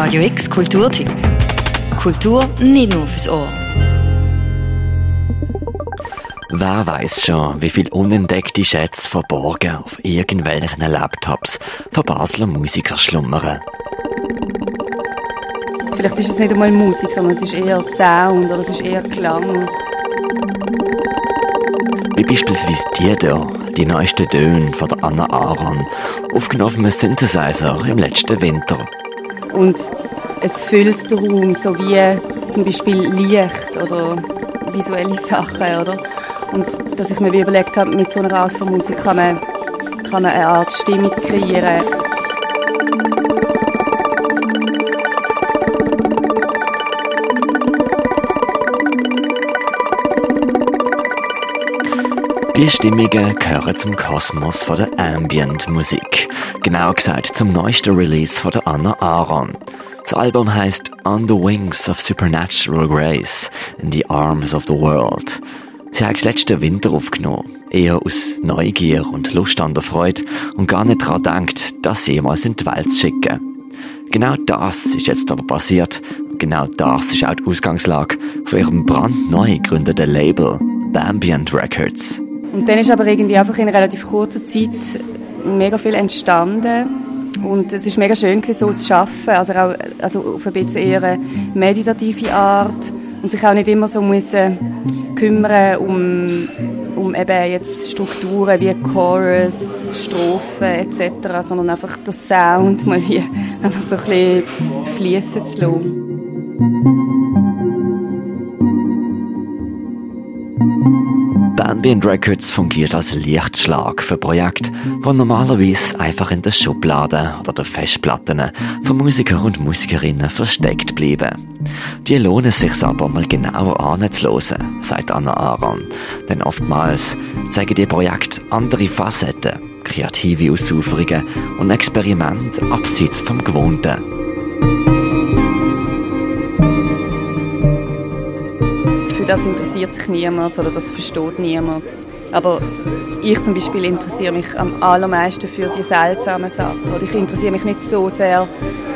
Radio X Kulturtipp. Kultur nicht nur fürs Ohr. Wer weiß schon, wie viel unentdeckte Schätze verborgen auf irgendwelchen Laptops von Basler Musikern schlummern. Vielleicht ist es nicht einmal Musik, sondern es ist eher Sound oder es ist eher Klang. Wie beispielsweise die hier, die neuesten Töne von der Anna Aaron, aufgenommen auf einem Synthesizer im letzten Winter. Und es füllt den Raum, so wie zum Beispiel Licht oder visuelle Sachen, oder? Und dass ich mir überlegt habe, mit so einer Art von Musik kann man, kann man eine Art Stimmung kreieren. Die Stimmungen gehören zum Kosmos von der Ambient-Musik. Genau gesagt zum neuesten Release von der Anna Aaron. Das Album heißt On the Wings of Supernatural Grace in the Arms of the World. Sie hat es letzten Winter aufgenommen. Eher aus Neugier und Lust an der Freude und gar nicht daran denkt, das jemals in die Welt zu schicken. Genau das ist jetzt aber passiert. Und genau das ist auch die Ausgangslage von ihrem brandneu gegründeten Label, Ambient Records. Und dann ist aber irgendwie einfach in relativ kurzer Zeit mega viel entstanden. Und es ist mega schön, so zu arbeiten. Also, auch, also auf ein bisschen eher eine meditative Art. Und sich auch nicht immer so müssen kümmern um, um eben jetzt Strukturen wie Chorus, Strophen etc., sondern einfach den Sound mal hier einfach so ein bisschen fließen zu lassen. Ambient Records fungiert als Lichtschlag für Projekte, die normalerweise einfach in den Schubladen oder den Festplatten von Musikern und Musikerinnen versteckt bleiben. Die lohnen sich aber mal genauer anzuhören, sagt Anna Aaron. Denn oftmals zeigen die Projekte andere Facetten, kreative Ausuferungen und Experimente abseits vom Gewohnten. Das interessiert sich niemand oder das versteht niemand. Aber ich zum Beispiel interessiere mich am allermeisten für die seltsamen Sachen. Oder ich interessiere mich nicht so sehr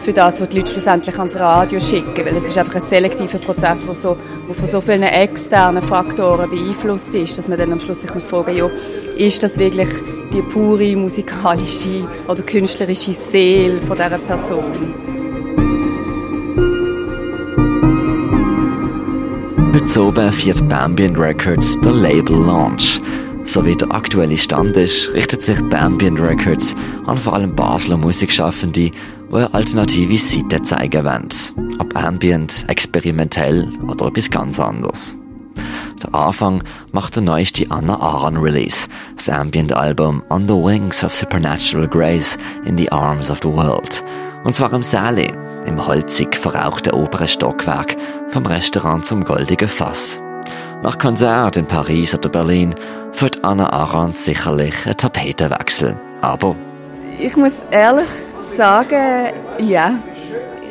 für das, was die Leute schlussendlich ans Radio schicken, weil es ist einfach ein selektiver Prozess, der so, von so vielen externen Faktoren beeinflusst ist, dass man dann am Schluss sich muss fragen, ja, ist das wirklich die pure musikalische oder künstlerische Seele von dieser Person? Heute oben feiert Bambient Records der Label Launch. So wie der aktuelle Stand ist, richtet sich Bambient Records an vor allem Basler Musikschaffende, die eine alternative Seite zeigen wollen. Ob Ambient, experimentell oder etwas ganz anderes. Der Anfang macht der neueste Anna Aaron Release, das Ambient-Album On the Wings of Supernatural Grace in the Arms of the World. Und zwar im Sally, im holzig verrauchten oberen Stockwerk vom Restaurant zum Goldigen Fass. Nach Konzert in Paris oder Berlin führt Anna Arons sicherlich einen Tapetenwechsel. Aber ich muss ehrlich sagen, ja.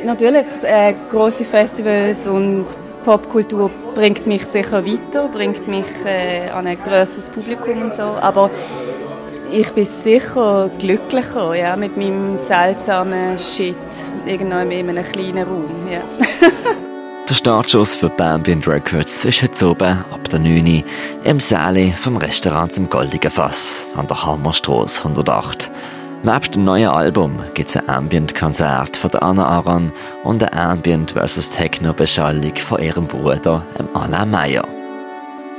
Natürlich, äh, große Festivals und Popkultur bringt mich sicher weiter, bringt mich äh, an ein grösseres Publikum und so. Aber ich bin sicher glücklicher ja, mit meinem seltsamen Shit irgendwo in einem kleinen Raum. Ja. der Startschuss für Bambient Records ist heute oben ab der 9 Uhr im Säle vom Restaurant zum Goldigen Fass an der Hammerstraße 108. Neben dem neuen Album gibt es ein Ambient-Konzert von Anna Aran und eine Ambient vs. Techno-Beschallung von ihrem Bruder, Alain Meyer.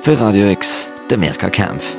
Für Radio X, der Mirka Kempf.